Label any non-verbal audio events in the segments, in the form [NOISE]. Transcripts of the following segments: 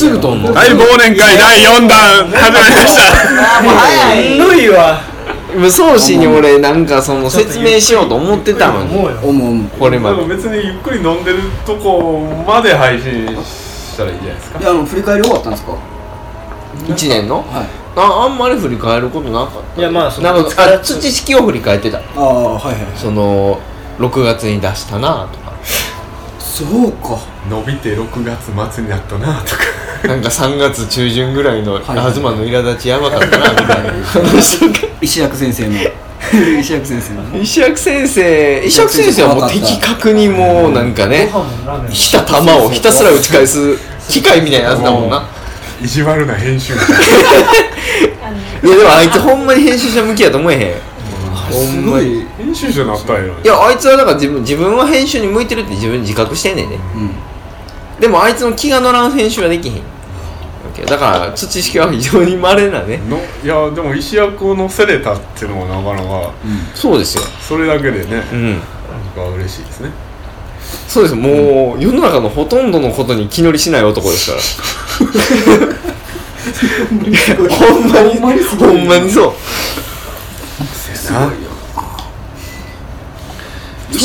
すぐとんのはい忘年会第4弾始まりました。もう早しんどいわ。無双詞に俺なんかその説明しようと思ってたのに。思うこれまで。別にゆっくり飲んでるとこまで配信したらいいじゃないですか。であの振り返り終わったんですか？1年の？はい。ああんまり振り返ることなかった。いやまあそなんかあ土式を振り返ってた。ああはいはいその6月に出したなとかそうか。伸びて6月末になったなとか。なんか3月中旬ぐらいのはい東の苛立ちやばかったなみたいな話。とか石役 [LAUGHS] 先生の。石役先生の。石役先生石役先生はもう的確にもうなんかね来た球をひたすら打ち返す機械みたいなやつだもんな。意地悪な編集者。[LAUGHS] いやでもあいつほんまに編集者向きやと思えへんほんまに。編集者になったんや。ろいやあいつはだから自分自分は編集に向いてるって自分自覚してんねんねうん。でもあいつの気が乗らん編集はできへん。だから土式は非常に稀なね。のいやでも石役を乗せれたっていうのもなかなかそうですよ。それだけでねうん。なんか嬉しいですね。そうですもう世の中のほとんどのことに気乗りしない男ですから。ほんまにほんまにすごい。ほんまにそう。すごいよ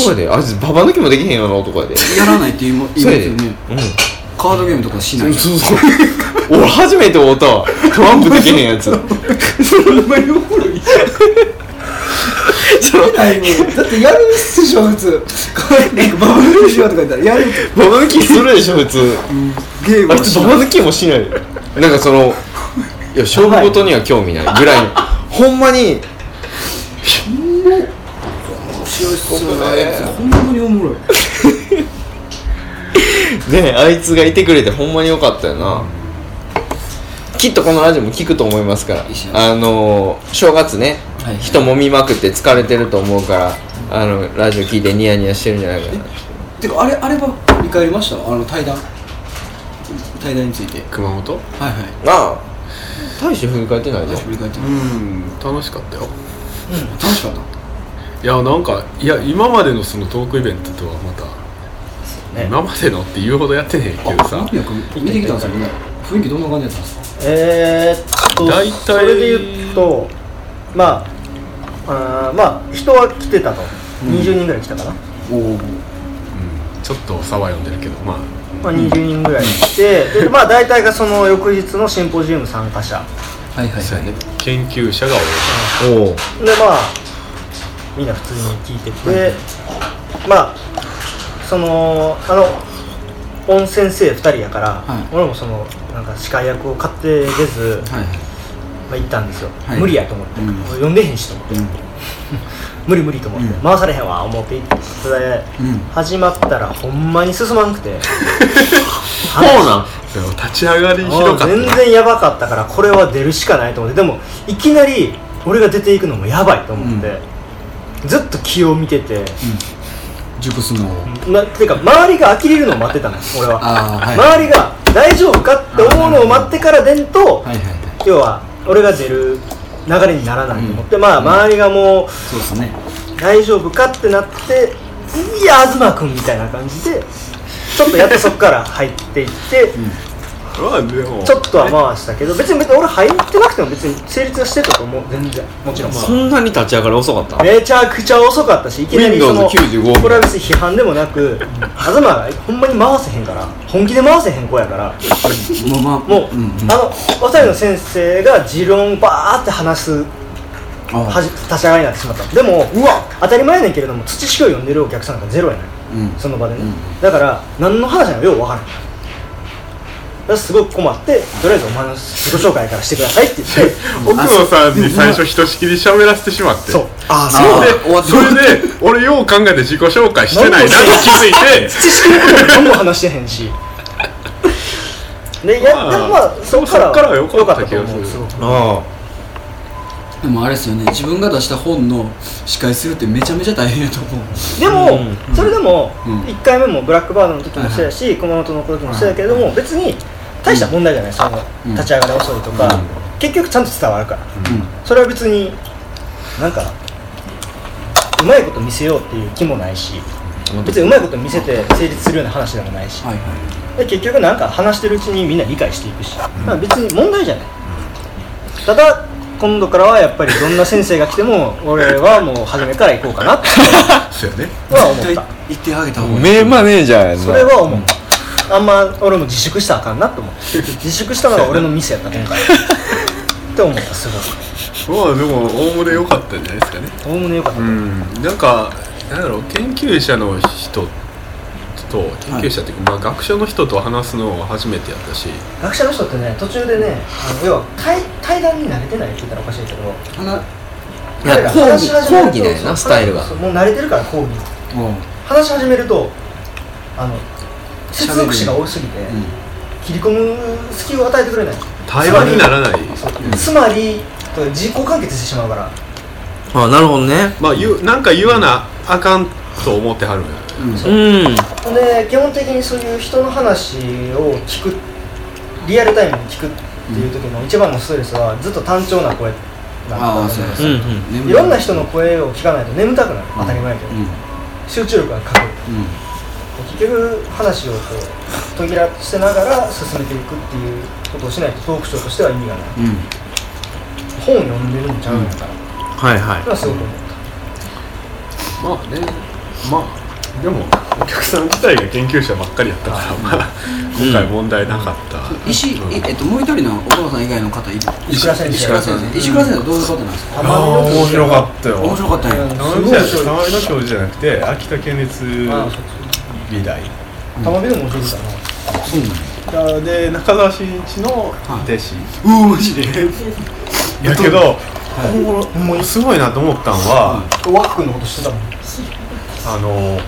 そうやで。あいつババ抜きもできへんような男やで。やらないって言いますよね。うん。カードゲームとかしない？そうそう俺初めて会うたわ。トランプできへんやつ。ほんまにおもろい？そのだってやるっしょ普通。[LAUGHS] なんかバブルしようとか言ったらやるババ抜きするでしょ普通。ゲームあいつババ抜きもしない。なんかそのいや勝負事には興味ないぐらいの。[LAUGHS] ほんまに面白いっすよねほんまにおもろいねあいつがいてくれてほんまによかったよな、きっとこのラジオも聞くと思いますから。あのー正月ね、はい人もみまくって疲れてると思うからあのラジオ聞いてニヤニヤしてるんじゃないかな。てかあれあれば振り返りました？あの対談？対談について。熊本？はいはい。ああ。大して振り返ってないじゃん振り返ってうますん楽しかったよ。楽しかったいやなんかいや今までのそのトークイベントとはまた、ね。今までのって言うほどやってねえけどさ。見てきたんですけどね雰囲気どんな感じだったんですか？えー、っと大体それで言うとまああーまあ人は来てたと、20人ぐらい来たかな、おおうん。ちょっと差は読んでるけどまあ。まあ、20人ぐらい来てでまあ大体がその翌日のシンポジウム参加者。はいはいはい。ね。研究者が多い。でまあみんな普通に聞いてて、まあそのあの温先生2人やから、はい。俺もそのなんか司会役を買って出ず、はいまあ、行ったんですよ、はい。無理やと思って、うん。俺呼んでへんしと思って、うん。[LAUGHS] 無理無理と思って、うん。回されへんわ思って。行ってそれでうん。始まったらほんまに進まんくて。[LAUGHS] そうなん？でも立ち上がりひもうどかったね全然やばかったからこれは出るしかないと思って。でもいきなり俺が出ていくのもやばいと思って、ずっと気を見てて、熟すのを。なてか周りが呆れるのを待ってたの俺は、はい周りが大丈夫かって思うのを待ってから出んと、はいはいはい。要は俺が出る流れにならないと思って、まあ周りがもうそうですね。大丈夫かってなっていや東君みたいな感じでちょっとやっとそこから入っていって、まあでも。ちょっとは回したけど別に別に俺入ってなくても別に成立はしてたと思う。全然。もちろん、そんなに立ち上がり遅かっためちゃくちゃ遅かったしいきなりその Windows 95これは別に批判でもなく東がほんまに回せへんから本気で回せへん子やから。もうまあもう、んん。あのの先生が持論バーって話すあはじ立ち上がりになってしまった。でもうわ。当たり前やねんけれども土式を読んでるお客さんがゼロやねん。うん。その場でね、うん。だから何の話なのかよう分からないだからすごく困ってとりあえずお前の自己紹介からしてくださいって言って。[LAUGHS] 奥野さんに最初ひとしきり喋らせてしまって。そう。ああ終わっでそれで俺よう考えて自己紹介してないなと気づいて。[LAUGHS] 土式のことも何も話してへんし。でいや、まあでもまあそこからそっからは良かった気とがする。思う。すあ。でもあれですよね。自分が出した本の司会するってめちゃめちゃ大変やと思う。でも、うん。それでも、うん。1回目もブラックバードの時もそうやし、熊本の時もそうやけれども、別に大した問題じゃない、そのうん。立ち上がり遅いとか、結局ちゃんと伝わるから。うん。それは別になんかうまいこと見せようっていう気もないし別にうまいこと見せて成立するような話でもないし。はいはい。で結局なんか話してるうちにみんな理解していくし、まあ、別に問題じゃない、ただ今度からはやっぱりどんな先生が来ても俺はもう初めから行こうかなって [LAUGHS] そうやね。は思った。言ってあげた方がいい。名マネージャーやそれは思ったあんま俺も自粛したらあかんなと思って自粛したのが俺のミスやった今回って思ったすごく。まあでもおおむね良かったんじゃないですかね。おおむねよかった、うん。なんかなんだろう研究者の人と研究者っていうか、まあ、学者の人と話すのは初めてやったし。学者の人ってね途中でねあの要は対対談に慣れてないって言ったらおかしいけど花いや講義話し始めると講義だよなスタイルがもう慣れてるから講義。おう話し始めるとあの接続詞が多すぎて、うん。切り込む隙を与えてくれない。対話にならない。つまり自己完結してしまうから。あなるほどね。まあ言うなんか言わなあかんと思ってはるんや。うん。ほん。で基本的にそういう人の話を聞くリアルタイムに聞くっていう時の一番のストレスはずっと単調な声なんですい。ろんな人の声を聞かないと眠たくなる当たり前やけど、うん集中力がかかる。うん結局話をこう途切らせながら進めていくっていうことをしないとトークショーとしては意味がない。うん。本読んでるんちゃうんやから、はいはい。それはすごく思っまあねまあでもお客さん自体が研究者ばっかりやったから、まあ、今回問題なかった、石井ええっともう一人のお父さん以外の方いる？石倉先生。石倉先生。石倉先生はどういう方なんですか？たああ面白かったよ。面白かったんや。うん玉美大玉美の教授じゃなくて秋田県立ああそう美大玉美でも上手だな。そうなんや。で中澤真一の弟子、うわマジで。[LAUGHS] やけど、もうすごいなと思ったのは、ワックンのこと知ってたもんあの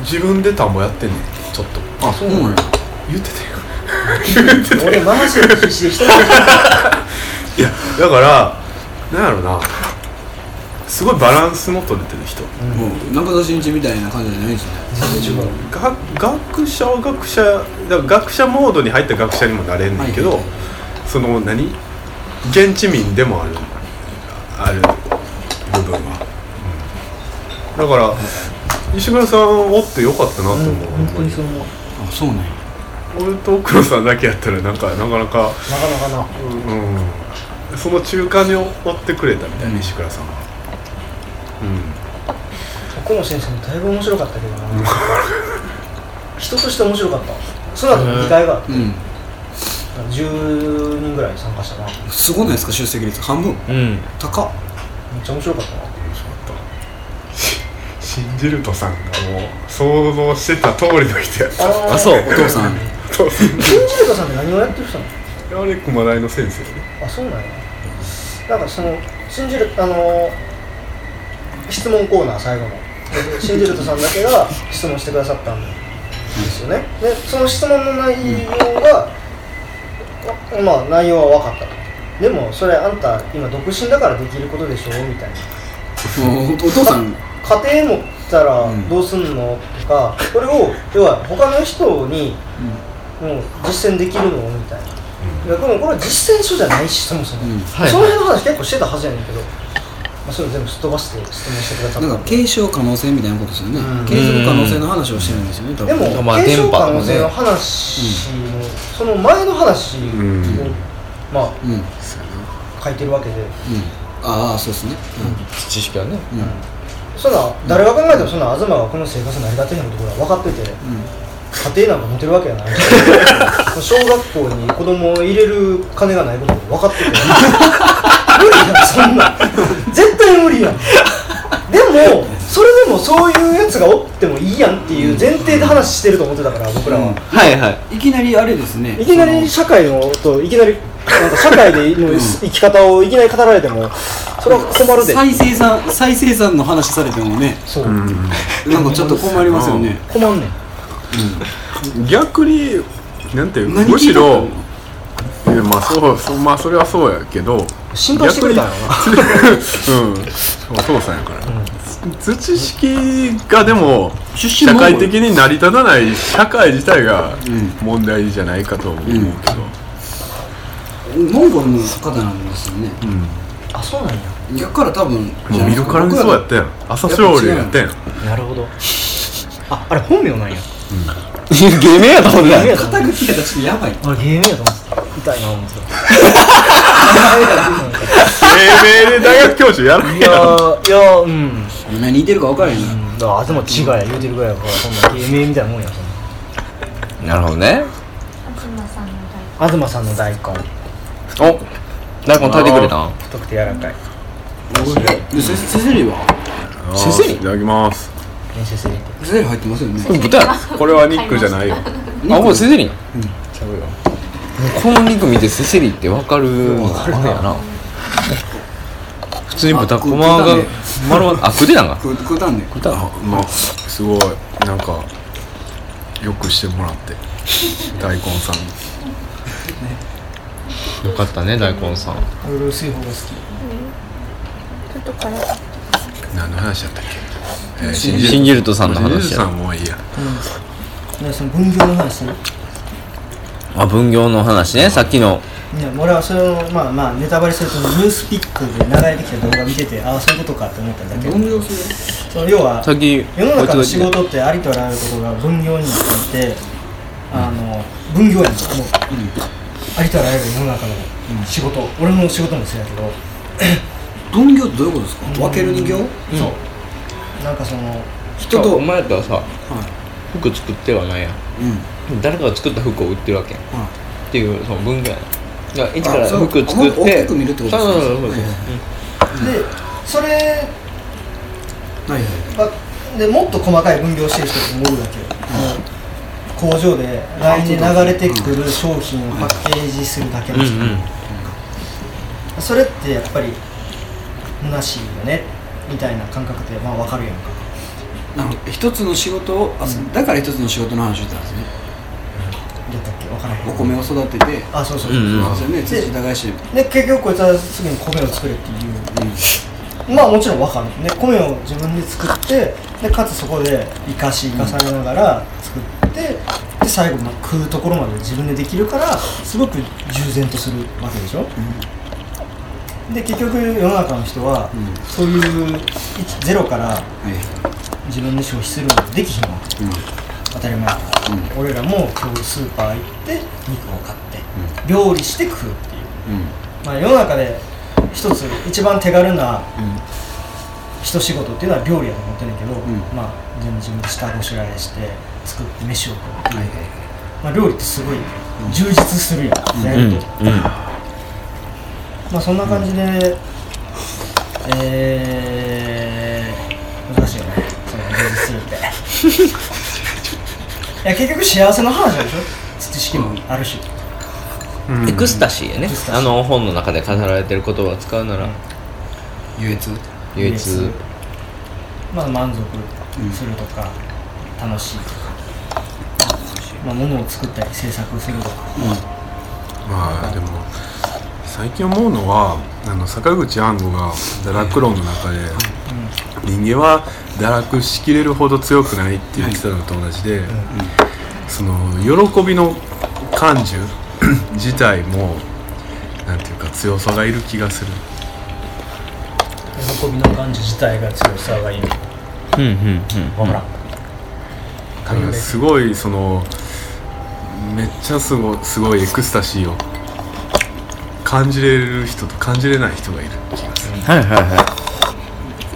自分で田んぼやってんねんちょっと。あそうなんや。言ってたよ。言ってたよ俺回してる必死で人のいやだからなんやろなすごいバランスの取れてる人。もう中田新一みたいな感じじゃないですね。うが学者は学者だから学者モードに入った学者にもなれんねんけど、はい。その何？現地民でもある。ある。部分は、うん。だから石村さんおってよかったなと思う、うんほん本当にそう思う。あそうなんや俺と黒さんだけやったらなんかなかなか、なかなかな。うん、その中間に追ってくれたみたいな、石倉さんはこの先生もだいぶ面白かったけどな。人として面白かったその後の議会があって。うん。10人ぐらい参加したな。すごないですか出席率。半分。うん。高っ。ちゃ面白かったな。面白かった。し信じるとさんがもう想像してた通りの人やった。ああそう。お父さん。そう新ジルトさんって何をやってる人なの？あれ熊大の先生ねあそうなんや。なんかその信じるあのー質問コーナー最後の。で信じるとさんだけが質問してくださったんですよね。でその質問の内容がわまあ内容は分かったと。でもそれあんた今独身だからできることでしょ？みたいな。おお父さん。家庭持ったらうん。どうすんの？とかこれを要は他の人にもう実践できるの？みたいな。いやでもこれは実践書じゃないしそもそも、その辺の話結構してたはずやねんけど、まあ、それ全部すっ飛ばして質問してくださったなんか継承可能性みたいなことですよね。うん。継続可能性の話をしてるんですよね多で分も、まあ継承可能性の話の、その前の話を、ん。まあうん。うん書いてるわけで、ああそうですね。知識はね。そんな誰が考えてもそんな東がこの生活成り立てへんことぐらい分かってて家庭なんか持てるわけやない。[LAUGHS] 小学校に子供を入れる金がないこと分かってて無理やんそんな。ん [LAUGHS] 絶対無理やん。でもそれでもそういうやつがおってもいいやんっていう前提で話してると思ってたから僕らは、はいはい。いきなりあれですね。いきなり社会のといきなりなんか社会で [LAUGHS] の生き方をいきなり語られてもそれは困るで。再生産再生産の話されてもね。そう、なんかちょっと困りますよね。困んねん。逆になんていう何むしろまあそうそうまあそれはそうやけど心配してくれたんやろなうん。お父さんやから、土式がでも社会的に成り立たない社会自体がうん。問題じゃないかと思うけど、モンゴルの方なんですよね。うん。あそうなんや。逆から多分もう見るからにそうやったやん。朝青龍やったやんなるほどああれ本名なんや。[LAUGHS] 芸名やと思ってたよ。肩書きやった。らちょっとやばい。あれ芸名やと思ってた痛いな思って英明で大学教授やらんたいやいやーうん。何似てるか分からへんな。うんだから東違いや言うてるぐらいやからそんな芸名みたいなもんやそんなるほどね。な東さんの大根。お大根炊いてくれたん？太くて柔らかい。でセセセリは？先生にいただきます。練習するって。セセリ入ってますよね。これ豚これはニックじゃないよ。あこれセセリンちゃうよこの肉見てセセリって分かるのあれやな。普通に豚こまが丸まあ食ってたんか？食う食うたんね。食ったあまあすごい。なんかよくしてもらって。大根さんよかったね大根さん。俺薄い方が好き。ちょっと辛い。何の話だったっけ、えー、シンジルトさんの話や。シンジルトさんもういいや。でその分業の話するあ分業の話ねさっきの。いや俺はそれをまあまあネタバレするとニュースピックで流れてきた動画見ててああそういうことかって思ったんだけど分業すその要はさっき世の中の仕事ってありとあらゆることが分業になっていてあの分業やんもう、ありとあらゆる世の中の仕事、俺の仕事もそうやけど、[COUGHS] 分業ってどういうことですか？分ける人形？そう。なんかその人とお前やったらさ服作ってはないやん。うん誰かが作った服を売ってるわけやん。はっていうその分業やなだから一からあそう服作って。大きく見るってことですかそうそうそうそうはいでそれいはいはい。はでもっと細かい分業してる人もおるわけよ、工場で来年流れてくる商品をパッケージするだけの人、うんうんそれってやっぱり虚しいよね。みたいな感覚ってまあ分かるやんか。なるほど一つの仕事をあだから一つの仕事の話をしたんですねお米を育てて。あそうそう、うんうん。そうですよね。土耕してで結局こいつはすぐに米を作れっていう。まあもちろん分かる。ね米を自分で作ってでかつそこで生かし生かされながら作ってで最後まあ食うところまで自分でできるからすごく従前とするわけでしょ、で結局世の中の人は、うん。そういう一ゼロからはい。自分で消費するのができひんわけ。うん当たり前。うん俺らも今日スーパー行って肉を買って、料理して食うっていう。うん。まあ、世の中で一つ一番手軽な一仕事っていうのは料理やと思ってるんだけど、ん。まあ全部自分で下ごしらえして作って飯を食うっていう、はいまあ、料理ってすごい充実するやん、やうん。ると、まあそんな感じでえー、難しいよね。その充実するって。いや結局幸せの話でしょ？知識もあるし、エクスタシーやね。エクスタシー。あの本の中で語られてる言葉を使うなら。愉悦、愉悦。まあ満足するとか、楽しい。とか、まあ、物を作ったり制作するとか、まあでも最近思うのはあの坂口安吾が堕落論の中で人間は堕落しきれるほど強くないって言ってたのと同じで、その喜びの感受 [COUGHS] 自体もなんていうか強さがいる気がする。喜びの感じ自体が強さがいいのうんうんうん。分からん、だからすごいそのめっちゃすごすごいエクスタシーを感じれる人と感じれない人がいる気がする。はいはいは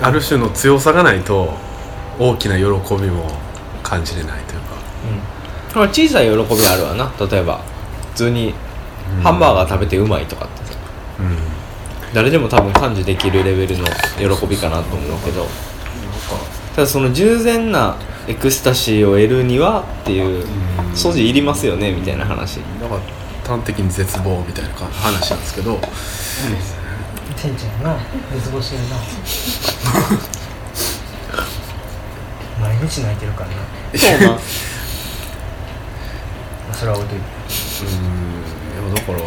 ある種の強さがないと大きな喜びも感じれないというか。いこれ小さい喜びあるわな。例えば普通にハンバーガー食べてうまいとかってさ。うん。誰でも多分感知できるレベルの喜びかなと思うけど。ただその従前なエクスタシーを得るにはっていう素地いりますよねみたいな話。だから端的に絶望みたいなか話なんですけど天ちゃんやな絶望してるな。毎日泣いてるからな、そうな。まあ、それは置いといて。うんでもだから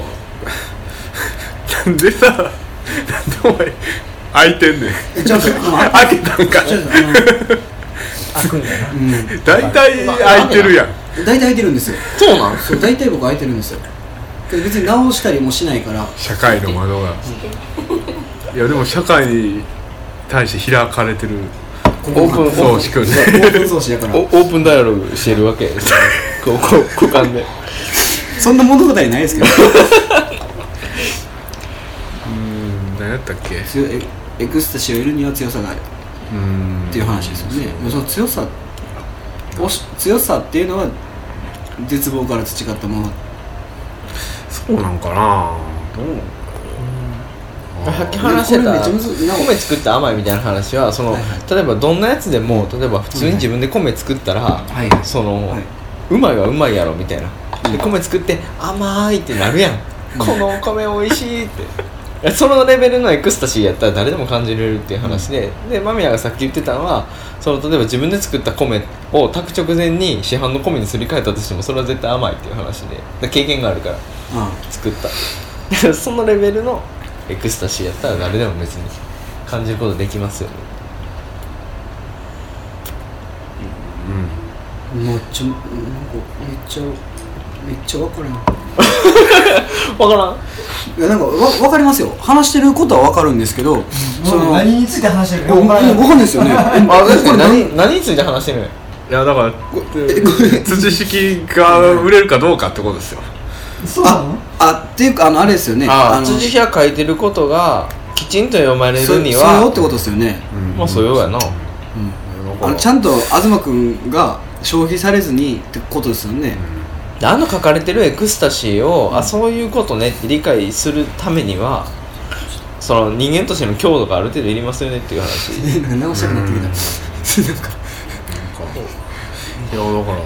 なんでさなんでお前開いてんねん。ちょっと開けたんか。開くんだな。うん。大体開いてるやん。大体空いてるんですよ。そうなん？そう大体僕空いてるんですよ。で別に直したりもしないから。社会の窓がいやでも社会に対して開かれてるオープンそう仕組みオープンソースやから。[LAUGHS] おオープンダイアログしてるわけ。ですよこうこう股間で。そんな物語ないですけど。うん何やったっけ？強いエエクスタシーを得るには強さがある。うんっていう話ですよね、その強さおし強さっていうのは絶望から培ったもの。そうなんかな。どう？さっき話してた。米作って甘いみたいな話はその、はいは例えばどんなやつでも例えば普通に自分で米作ったら、はい。その、はうまいはうまいやろみたいな。で米作って甘いってなるやん、このお米美味しいって。そのレベルのエクスタシーやったら誰でも感じれるっていう話で、で間宮がさっき言ってたのはその例えば自分で作った米を炊く直前に市販の米にすり替えたとしてもそれは絶対甘いっていう話で。で経験があるからあ作った。[LAUGHS] そのレベルのエクスタシーやったら誰でも別に感じることできますよね。うん。めっちゃなんかめっちゃめっちゃ分からん。[LAUGHS] わからん。いやなんかわ分かりますよ。話してることは分かるんですけど、そそのの何について話してるか分か分からない。んないですよね。[LAUGHS] あ確かに。何何について話してるの？いやだから土 [LAUGHS] 式が売れるかどうかってことですよそうなの？あっていうかあのあれですよね。ああの辻が書いてることがきちんと読まれそるに素養はってことですよね、まあ素養やな。あのちゃんと東君が消費されずにってことですよね、であの書かれてるエクスタシーを、あそういうことねって理解するためにはその人間としての強度がある程度いりますよねっていう話。なんか直したくなってきたなんか。いやだから、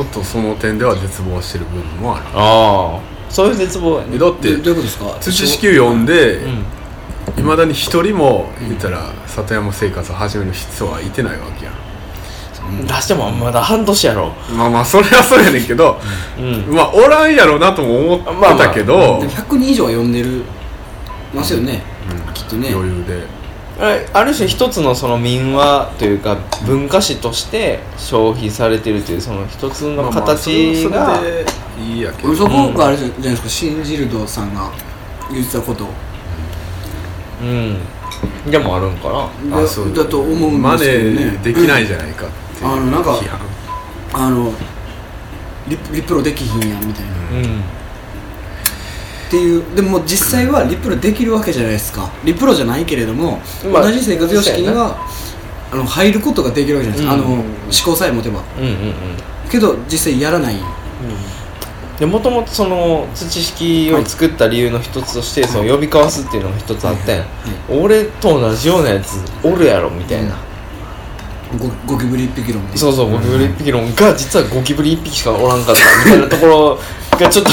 ちょっとその点では絶望してる部分もある。ああそういう絶望やね。えだってどどういうことですか？土式を読んでうん。いまだに一人も言ったら里山生活を始める人はいてないわけや出してもまだ半年やろ。まあまあそれはそうやねんけどうん。まあおらんやろなとも思ってたけど、でも100人以上は読んでるますよね、きっとね。余裕で。あある種一つのその民話というか文化史として消費されてるというその一つのまあまあ形がそれでいいやけど。そこがあれじゃないですかシンジルドさんが言ってたことうんでもあるんかな。だあそう。だと思うんですよね。マネーできないじゃないかっていうあのなんかあのリリプロできひんやんみたいな、っうんていうでも実際はリプロできるわけじゃないですか。リプロじゃないけれども、まあ同じ生活様式にはあの入ることができるわけじゃないですか、うん。あの思考さえ持てば。うんうんうん。けど実際やらない。でもともとその土式を作った理由の一つとして、その呼び交わすっていうのが一つあったやん、俺と同じようなやつおるやろみたいな、ゴゴキブリ一匹論でそうそうゴキブリ一匹論が実はゴキブリ一匹しかおらんかったみたいなところがちょっと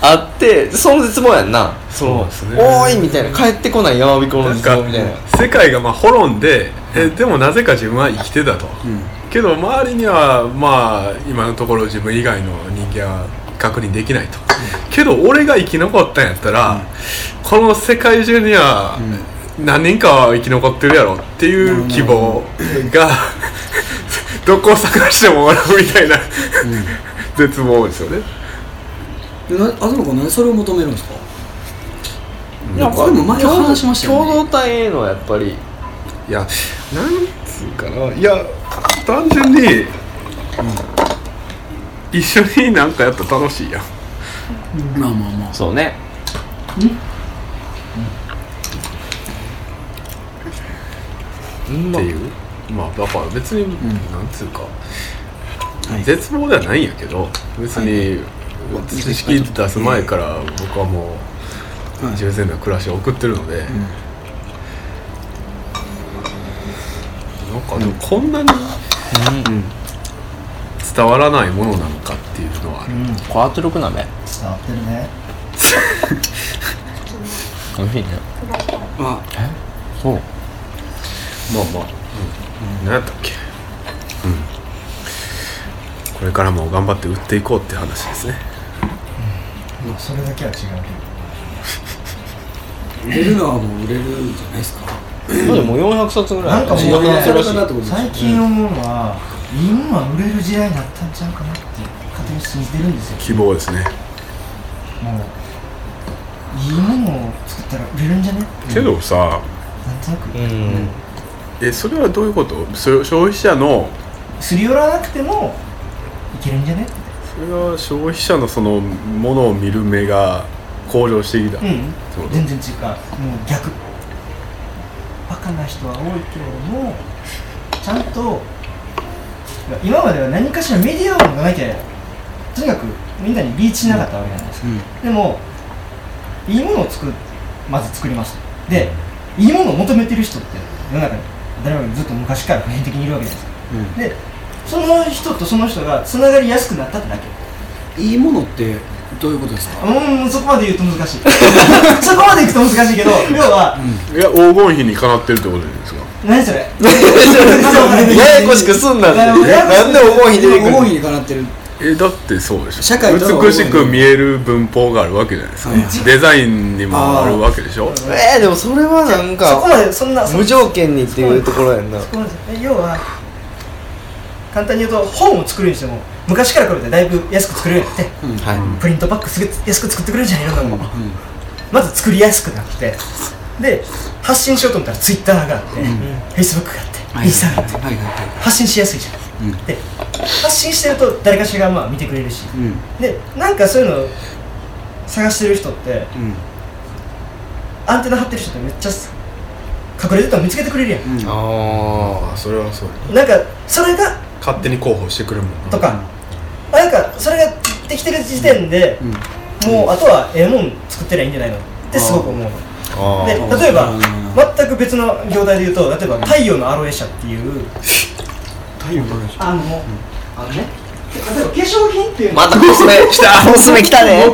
あってその絶望やんな。そうですね。おーいみたいな。帰ってこない山彦のなんか絶望みたいな。世界がまあ滅んでえでもなぜか自分は生きてたと、けど周りにはまあ今のところ自分以外の人間は確認できないと、けど俺が生き残ったんやったら、この世界中には何人かは生き残ってるやろっていう希望が [LAUGHS] どこを探しても笑うみたいな、絶望ですよね。でな東君なんでそれを求めるんですか？なんこれも前話しましたよね。共同体へのやっぱりいやなんつうかな。いや単純に、一緒になんかやったら楽しいやん。まあまあまあ。そうね。うん。っていう。まあだから別に、なんつうか、はい。絶望ではないんやけど別に知識出す前から僕はもうはい。従前な暮らしを送ってるので、なんかでもこんなに伝わらないものなのかっていうのはある、これ圧力鍋伝わってるね。[LAUGHS] 美味しいね。あ。そう。まあまあ、うん、何やったっけ？うん。これからも頑張って売っていこうって話ですねまあそれだけは違うけ売れるのはもう売れるんじゃないですか？まあでも400冊ぐらい。なんかもうね最近思うのは、今は売れる時代になったんちゃうかなって勝手に信じてるんですよ。希望ですね。もういいものを作ったら売れるんじゃねけどさなんとなく。うん。えそれはどういうこと？それ消費者のすり寄らなくてもいけるんじゃねそれは消費者のそのものを見る目が向上してきた、うん。全然違う。もう逆。バカな人は多いけれどもちゃんと今までは何かしらメディアをなきゃとにかくみんなにリーチしなかったわけじゃないですか、でもいいものを作るまず作ります。でいいものを求めてる人って世の中に誰もずっと昔から普遍的にいるわけじゃないですか、でその人とその人がつながりやすくなったってだけ。いいものってどういうことですか？うんそこまで言うと難しい。[LAUGHS] そこまでいくと難しいけど要は、いや黄金比にかなってるってことですか何それ？ややこしくすんなって。んで思い出てくる思いにかなってる？えだってそうでしょ。社会美しく見える文法があるわけじゃないですか、はいはいデザインにもあるわけでしょ。えー、でもそれはなんそこかまでそんな。無条件にっていうところやんな。そこまで。え要は簡単に言うと本を作るにしても昔から比べてだいぶ安く作れるようになってはい。プリントパックすぐ安く作ってくれるんじゃないの？かも、まず作りやすくなってで発信しようと思ったらツイッターがあって、フェイスブックがあって、インスタがあって発信しやすいじゃん、で発信してると誰かしらがまあ見てくれるし、うん。でなんかそういうのを探してる人ってうん。アンテナ張ってる人ってめっちゃ隠れてたの見つけてくれるやん、うん。ああそれはそう。なんかそれが勝手に広報してくるもんな。とか、なんかそれができてる時点で、うん。もうあとはええもん作ってりゃいいんじゃないの？ってすごく思う。でー。例えばうん。全く別の業態で言うと例えば太陽のアロエ社っていう。太陽の話あの、あのね例えば化粧品っていうのまたコスメ来たコスメ来たね。例え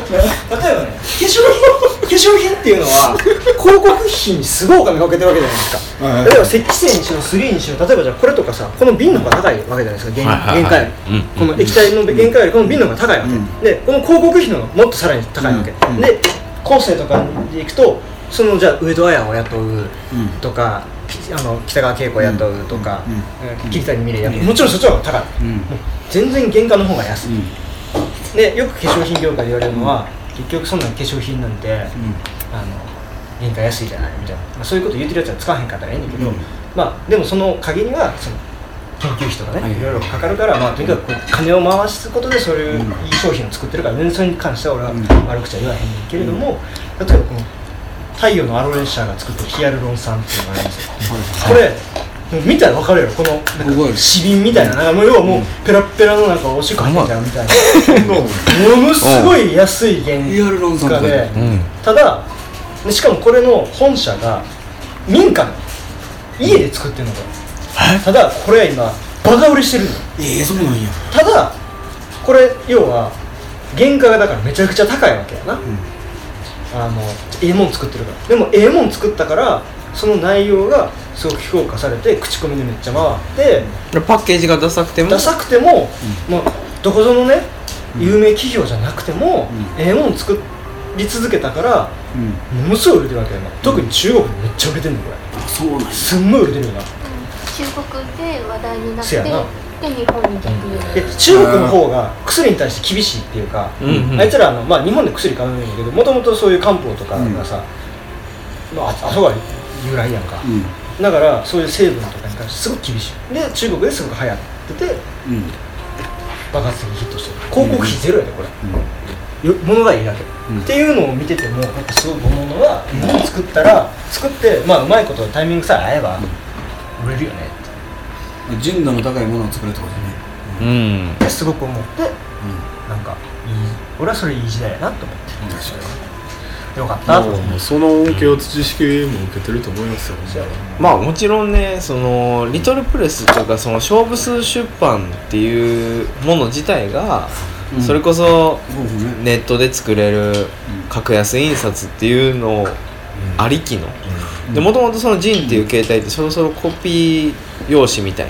ばね化粧品化粧品っていうのは広告費にすごいお金かけてるわけじゃないですか。はい。はい例えば石器製にしろ3にしろ例えばじゃあこれとかさこの瓶の方が高いわけじゃないですか原,、はいはいはい。原価より、うん。この液体の原価よりこの瓶の方が高いわけ、うん。でこの広告費の方がもっとさらに高いわけ、うん。でコンセとかでいくとそのじゃあ上戸彩を雇ううんとか、きあの北川景子を雇うとか、桐谷美玲雇うもちろんそっちの方が高い、うん。全然原価の方が安い、うん。でよく化粧品業界で言われるのは、結局そんなん化粧品なんて、あの原価安いじゃないみたいな、まあ、そういうこと言ってるやつは使わへんかったらええねんけど、うん。まあでもその鍵にはその研究費とかね、はいい。ろいろかかるから、まあ、とにかくこう金を回すことでそういういい商品を作ってるから全然それに関しては俺はうん。悪口は言わへんねんけれども、例えばこの太陽のアロエ社が作ってるヒアルロン酸っていうのがありますよ。これ見たら分かるやろ。このなんすごいか紙瓶みたいな。なんかもう要はもうペラッペラのなんかおしっこ入ってんじゃんみたいな。ものすごい安い原価で。うんただでしかもこれの本社が民家の家で作ってるのこれただこれは今バカ売れしてるの。ええそうなんや。ただこれ要は原価がだからめちゃくちゃ高いわけやな、あのええもん作ってるから。でもええもん作ったからその内容がすごく評価されて口コミでめっちゃ回ってパッケージがダサくても？ダサくても、まあ、どこぞのね有名企業じゃなくても、ええもん作り続けたからうんものすごい売れてるわけやな特に中国でめっちゃ売れてんのこれ。あそうなんや。すんごい売れてるよな。中国で話題になってせやなで日本に逆輸入で中国の方が薬に対して厳しいっていうか、うんうん。あいつらあの、まあ、日本で薬買うんだけどもともとそういう漢方とかがさ、まあ、ああそこが由来やんか、うん。だからそういう成分とかに関してすごく厳しい。で中国ですごく流行っててうん。爆発的にヒットしてる。広告費ゼロやでこれ、よ物がいいだけ、うん。っていうのを見ててもやっぱすごく思うのは日本作ったら作ってまあうまいことタイミングさえ合えば売れるよね純度の高いものを作るってことね。うん。すごく思ってなんかいい俺はそれいい時代やなと思って。よかった。と思ってもうその恩恵を知識も受けてると思いますよ、まあ。もちろんねそのリトルプレスとかその勝負数出版っていうもの自体が、うん。それこそそうですね。ネットで作れる格安印刷っていうのありきの、でもともとそのジンっていう携帯ってそろそろコピー用紙みたい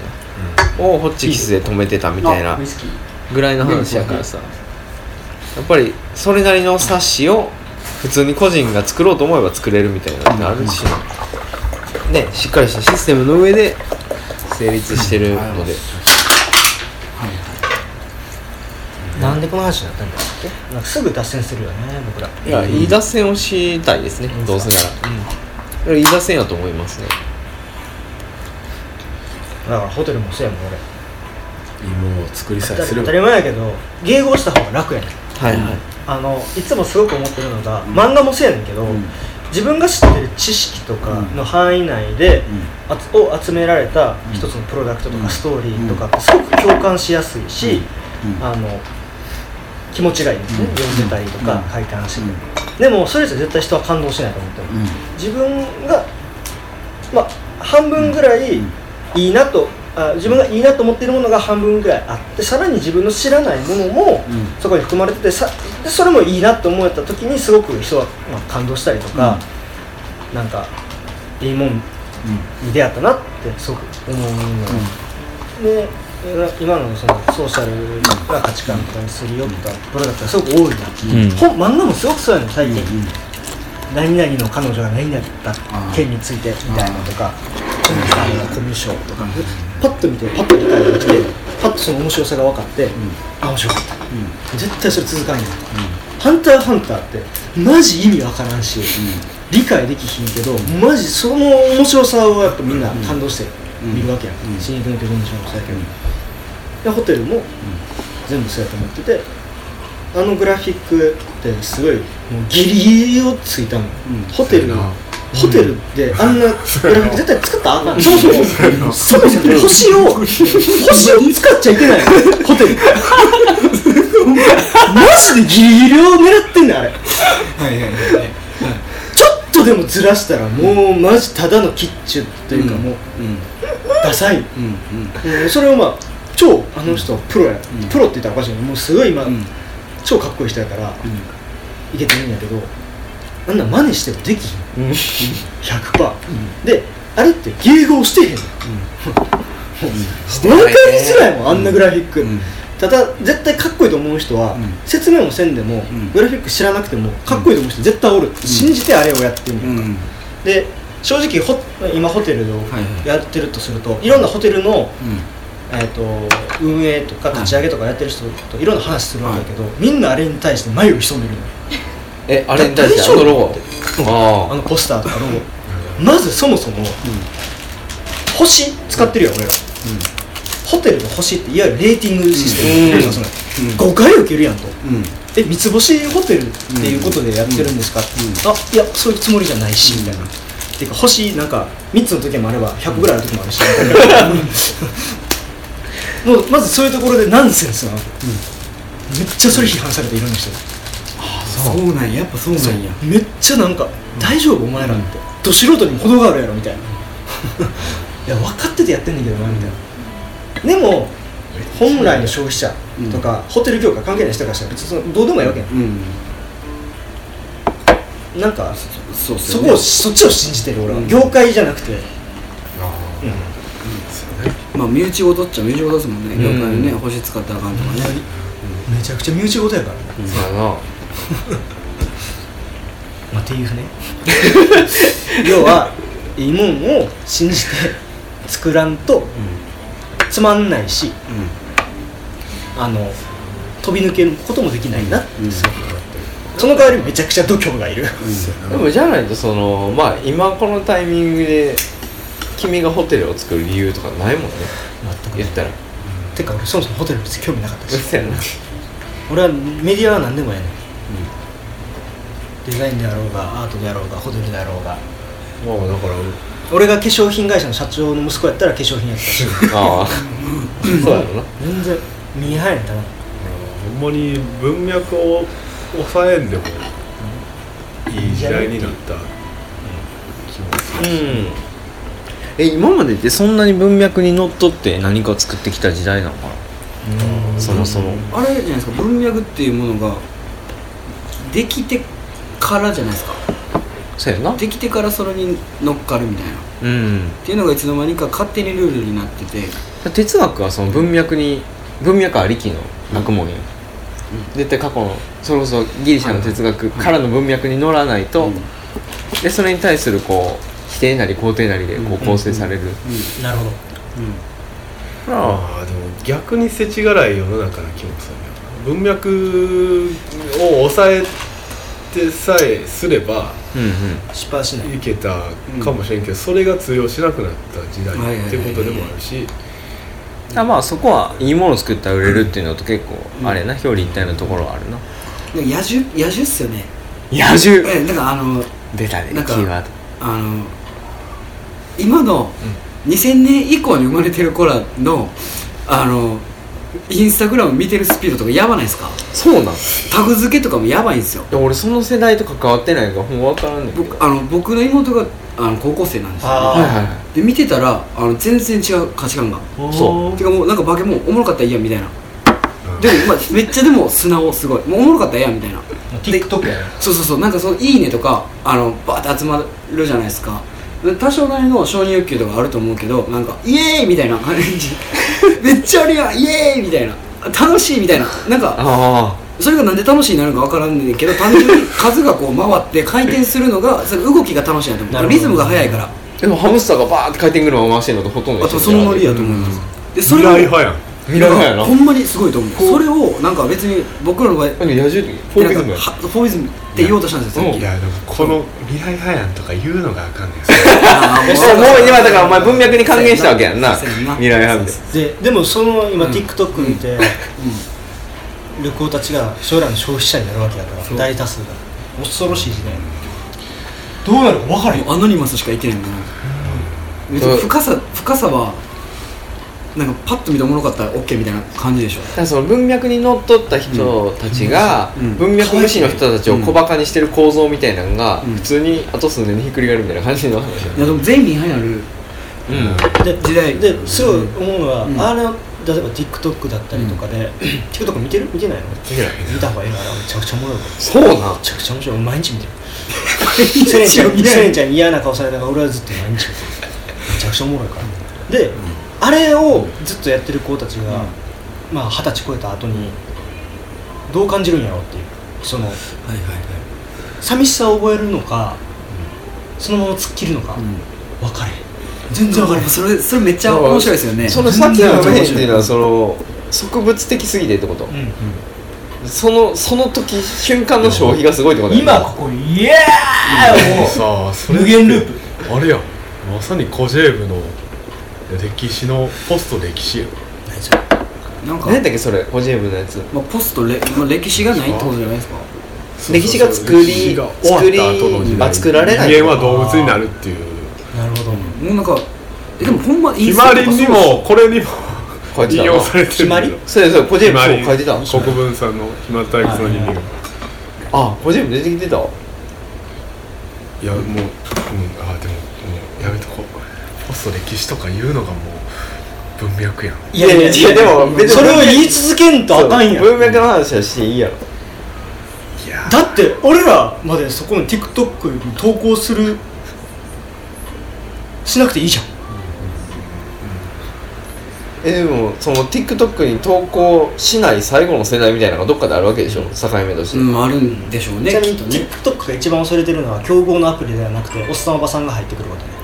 な、をホッチキスで止めてたみたいなぐらいの話やからさ。やっぱりそれなりの冊子を普通に個人が作ろうと思えば作れるみたいなのってあるし、ねしっかりしたシステムの上で成立してるので、なんでこの話になったんだっけ？なんかすぐ脱線するよね僕ら。いやいい脱線をしたいですね。どうせならうんいい脱線やと思いますね。だからホテルもそうやもん俺。芋を作りさえすれば。当たり前やけど迎合した方が楽やねん。はいはい。あのいつもすごく思ってるのが、漫画もそうやねんけど、自分が知ってる知識とかの範囲内で、あつを集められた一つのプロダクトとかストーリーとかってすごく共感しやすいし、あの気持ちがいいんですね、読ん。でたりとか書いて話し。てて、でもそれじゃ絶対人は感動しないと思ってる、自分がまあ半分ぐらいいいなとあ自分がいいなと思っているものが半分ぐらいあってさらに自分の知らないものもそこに含まれててさでそれもいいなと思えた時にすごく人は、まあ、感動したりとか、なんかいいもんに出会ったなってすごく思うの、で今のそのソーシャルな価値観とかにすり寄ったプロダクトがすごく多いな、うん。本漫画もすごくそうやの最近、何々の彼女が何々だった件についてみたいなとか。コミさんのコミュ障とか。パッと見てパッと理解できてパッとその面白さが分かって、あ面白かった、絶対それ続かんよ、ハンターハンターってマジ意味わからんし、理解できひんけど、マジその面白さをやっぱみんな感動して見るわけやん、新肉の巨人のもそうやけど、でホテルも全部そうやと思っててあのグラフィックってすごいもうギリギリをついたの、ホテルホテルであんな [LAUGHS] 絶対作ったらあかん。そもそもそもそも星を星を使っちゃいけないの。ホテル。マジでギリギリを狙ってんねんあれ。はいはいはいはい。ちょっとでもずらしたらもうマジただのキッチュというかもううん。ダサい、うん。うん。うんそれをまあ超あの人はプロや、プロって言ったらおかしいけどもうすごい今、ん。超かっこいい人やから、いけてるんやけどあんな真似してもできひん、100%、であれって迎合してへん。の、分かりづらいもんあんなグラフィック、ただ絶対かっこいいと思う人は、説明もせんでも、ん。グラフィック知らなくてもかっこいいと思う人絶対おる、信じてあれをやってんねん。で正直ホ今ホテルをはいやってるとすると、いろんなホテルの、えー、と運営とか立ち上げとかやってる人といろんな話するんだけど、みんなあれに対して眉を潜めるのよ。えあれに対して？あのロゴ？ああのポスターとかロゴ。まずそもそも、星使ってるよ俺ら、ホテルの星っていわゆるレーティングシステム、うん。誤解を受けるやんと、うん。え三つ星ホテルっていうことでやってるんですか、あいやそういうつもりじゃないし、みたいな。っていうか星なんか3つの時もあれば100ぐらいある時もあるし、[LAUGHS] もうまずそういうところでナンセンスなの、めっちゃそれ批判されていろんな人がそうなんや。やっぱそうなんや。めっちゃなんか「大丈夫お前ら」って「ど素人にも程があるやろ」みたいな。[LAUGHS] いや分かっててやってんねんけどなみたいな。でも本来の消費者とか、ホテル業界関係ない人からしたら別にそのどうでもいいわけやん。うん。なんかそこをそっちを信じてる俺は、業界じゃなくてまあ身内事っちゃ身内事ですもんね。うん。業界でね星使ったらあかんとかね。めちゃくちゃ身内事やから。ね、あそうやな。[LAUGHS] まあ、っていうね。[LAUGHS] 要はいいもんを信じて作らんとつまんないし、あの飛び抜けることもできないなってすごく思ってるその代わりめちゃくちゃ度胸がいる、でもじゃないとそのまあ今このタイミングで君がホテルを作る理由とかないもんね。全く言ったら。てか俺そもそもホテル別に興味なかったし。そうやな。俺はメディアは何でもやねん、デザインであろうがアートであろうがホテルであろうが。まあだから。俺が化粧品会社の社長の息子やったら化粧品やった。し [LAUGHS] ああ。そうやろな。全然見えはやんたな。ほんまに文脈を抑えんでもいい時代になった気もするうんえ今までってそんなに文脈にのっとって何かを作ってきた時代なのかな？そもそも。あれじゃないですか。文脈っていうものができてからじゃないですか。そうやな。できてからそれに乗っかるみたいな。っうん。ていうのがいつの間にか勝手にルールになってて。哲学はその文脈に文脈ありきの学問よ、絶対過去のそれこそギリシャの哲学からの文脈に乗らないと、でそれに対するこう否定なり肯定なりでこう構成される、なるほど。あああでも逆に世知辛い世の中な気もする文脈を抑えてさえすればうんうん。失敗しない。いけたかもしれんけど、それが通用しなくなった時代ってことでもあるし、あまあそこはいいもの作ったら売れるっていうのと結構あれやな。表裏一体のところはあるな。野獣野獣っすよね。野獣。えなんかあの出たね。キーワード。あの今の2000年以降に生まれてる子らのあのインスタグラム見てるスピードとかやばないですか？そうなん？いタグ付けとかもやばいんですよ。や俺その世代と関わってないからほんま分からんねん僕あの僕の妹があの高校生なんですよ、あはいはいはで見てたらあの全然違う価値観が。そてかもうなんかバケもおもろかったらいいやんみたいな。でも、まあ、めっちゃでも素直すごい。もうおもろかったらいいやんみたいな。TikTok やね。そうそうそう。なんかその「いいね」とかあのバーって集まるじゃないですか。で多少なりの承認欲求とかあると思うけどなんか「イエーイ!」みたいな感じ。[LAUGHS] めっちゃあるやんイエーイみたいな。楽しいみたいな。なんかあそれがなんで楽しいになるのか分からんねんけど単純に数がこう回って回転するのがそれ動きが楽しいなと思う。リズムが速いから。あでもハムスターがバーって回転車を回してるのとほとんどあとそのノリやと思います。でそ未れを来派やん未来派やなほんまにすごいと思う。それをなんか別に僕らの場合フォービズムフォービズムって言おうとしたんですよいや。でもこの未来派やんとか言うのがあかんねん [LAUGHS] もう今だからお前文脈に還元したわけやんな。未来派で。でもその今、うん。TikTok 見て、旅行たちが将来の消費者になるわけだから大多数が。恐ろしい時代。どうなるか分からへん。もうアノニマスしか言ってないもんな。別に深さ深さはなんかパッと見ておもろかったら OK みたいな感じでしょ？だからその文脈にのっとった人たちがうん。文脈無視の人たちを小バカにしてる構造みたいなのがうん。普通にあと数年でひっくり返るみたいな感じの話いやでも全員流行る。うん。で時代。ですごい思うのは、うん。あれ例えば TikTok だったりとかで、TikTok 見てる？見てないの？見た方がいいからめちゃくちゃおもろい。そうなん？めちゃくちゃ面白い毎日見てる。セレンちゃんセレンちゃんに嫌な顔されながら俺はずっと毎日見てる。めちゃくちゃおもろいから。で、あれをずっとやってる子たちが、まあ二十歳超えた後にどう感じるんやろうっていうそのはいはいはい。寂しさを覚えるのか、そのまま突っ切るのか、分かれ全然分かれそれそれめっちゃ面白いですよね。その先が見えへん。っていうのはその植物的すぎてってこと。うん。そのその時瞬間の消費がすごいってことだよね。今ここにイエーイもう無限ループ。あれやん。まさにコジェーブの歴史のポスト歴史やんなんか。何やったっけそれポジェーブのやつ。まあ、ポストレ、まあ、歴史がないってことじゃないですか？歴史が作り歴史が終わった後の時代。作りあ作られない人間は動物になるっていう。なるほど。もうなんかえでもほんまインひスタとかまりにもこれにも書いてたな引用されてるひまり？そうやそうやポジェーブひまり。そう書いてた国分さんの「ひまたいくつの人間」あポジェーブ出てきてた？わいやもう、うん、あでもスト歴史とか言うのがもう文脈やん。いやいやいやでも別にそれを言い続けんとあかんやん。文脈の話はしていいや。ろいや。だって俺らまでそこの TikTok に投稿するしなくていいじゃん。えでもその TikTok に投稿しない最後の世代みたいなのがどっかであるわけでしょ？境目として、うんあるんでしょうねちなみにきっとね。TikTok が一番恐れてるのは競合のアプリではなくておっさんおばさんが入ってくることね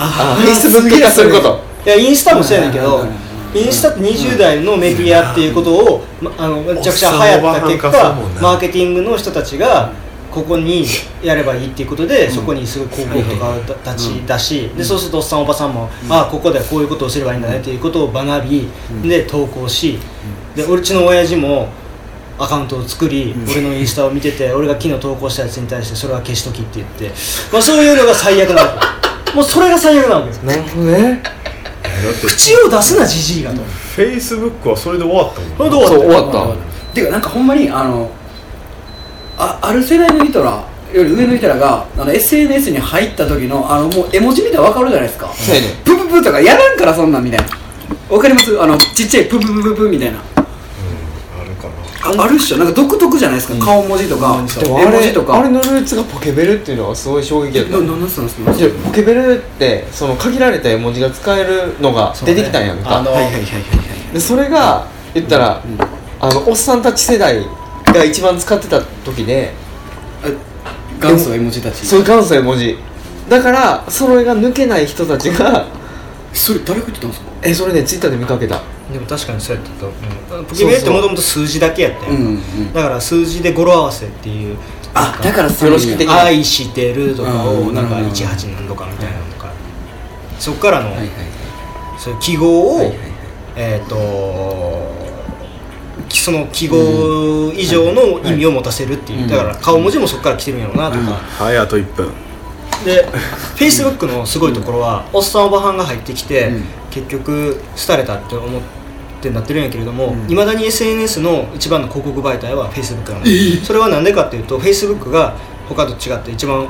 あ Facebook 化すること。いやインスタもそうやねんけどインスタって20代のメディアっていうことを、まあのめちゃくちゃ流行った結果マーケティングの人たちがここにやればいいっていうことで、そこにすごい広告とかを立ち出し、でそうするとおっさんおばさんも、ああここではこういうことをすればいいんだねっていうことを学び、で投稿し、で俺ちの親父もアカウントを作り、俺のインスタを見てて俺が昨日投稿したやつに対してそれは消しときって言って、まあ、そういうのが最悪なわけもうそれが最悪なわけです。なるほどね。口を出すなじじいがと。フェイスブックはそれで終わったもんそれで終わった。そう終わった。てかなんかほんまにあのあある世代の人らより上の人らがあの SNS に入った時のあのもう絵文字見たら分かるじゃないですか。そうやね。プププとかやらんからそんなんみたいな。わかります？あのちっちゃいプププププみたいなああるっしょ。なんか独特じゃないですか、顔文字とか絵文字とか。あれのルーツがポケベルっていうのはすごい衝撃やった。ななんなんすなんすなんすいやポケベルってその限られた絵文字が使えるのが出てきたんやんか、あのはいはいはいはいはい。でそれが言ったら、あのおっさんたち世代が一番使ってた時で元祖絵文字たち。そういう元祖絵文字。だからそれが抜けない人たちがそれ誰が言ってたんですか？えそれねツイッターで見かけたでも確かにそうやったと思う。ポケベってもともと数字だけやったよ、うんうん。だから数字で語呂合わせっていう。あだから風呂敷的な愛してるとかうんをなんかうん18何とかみたいなのとか。そっからのはいはいそういう記号をはいはいはい。えっとその記号以上の意味を持たせるっていう。だから顔文字もそこから来てるんやろうなとか。はいあと1分。で Facebook のすごいところはおっさんおばはんが入ってきてうん。結局廃れたって思ってなってるんやけれどもうん。いまだに SNS の一番の広告媒体は Facebook なのそれはなんでかっていうと Facebook が他と違って一番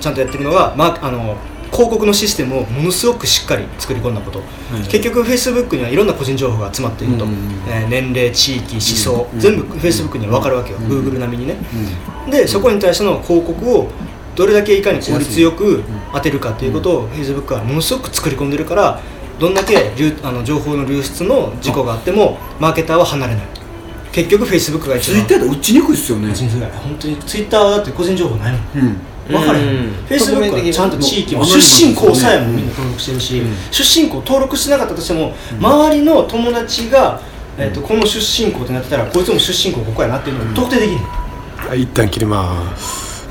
ちゃんとやってるのが、まあ、あの広告のシステムをものすごくしっかり作り込んだこと、結局 Facebook にはいろんな個人情報が集まっていると、うんえー年齢地域思想、うん全部 Facebook には分かるわけよ、うん Google 並みにね、でそこに対しての広告をどれだけいかに効率よく当てるかということを Facebook はものすごく作り込んでるからどんだけ流あの情報の流出の事故があってもマーケターは離れない。結局 Facebook が一番。ツイッターで打ちにくいっすよね。打ちにくい本当に Twitter はだって個人情報ないもん。うん。分からへん。うん。Facebook はちゃんと地域も出身校さえもみんな登録してるし、出身校登録してなかったとしても、周りの友達が、えー、とこの出身校ってなってたらこいつも出身校ここやなっていうのを特定できる、はい一旦切ります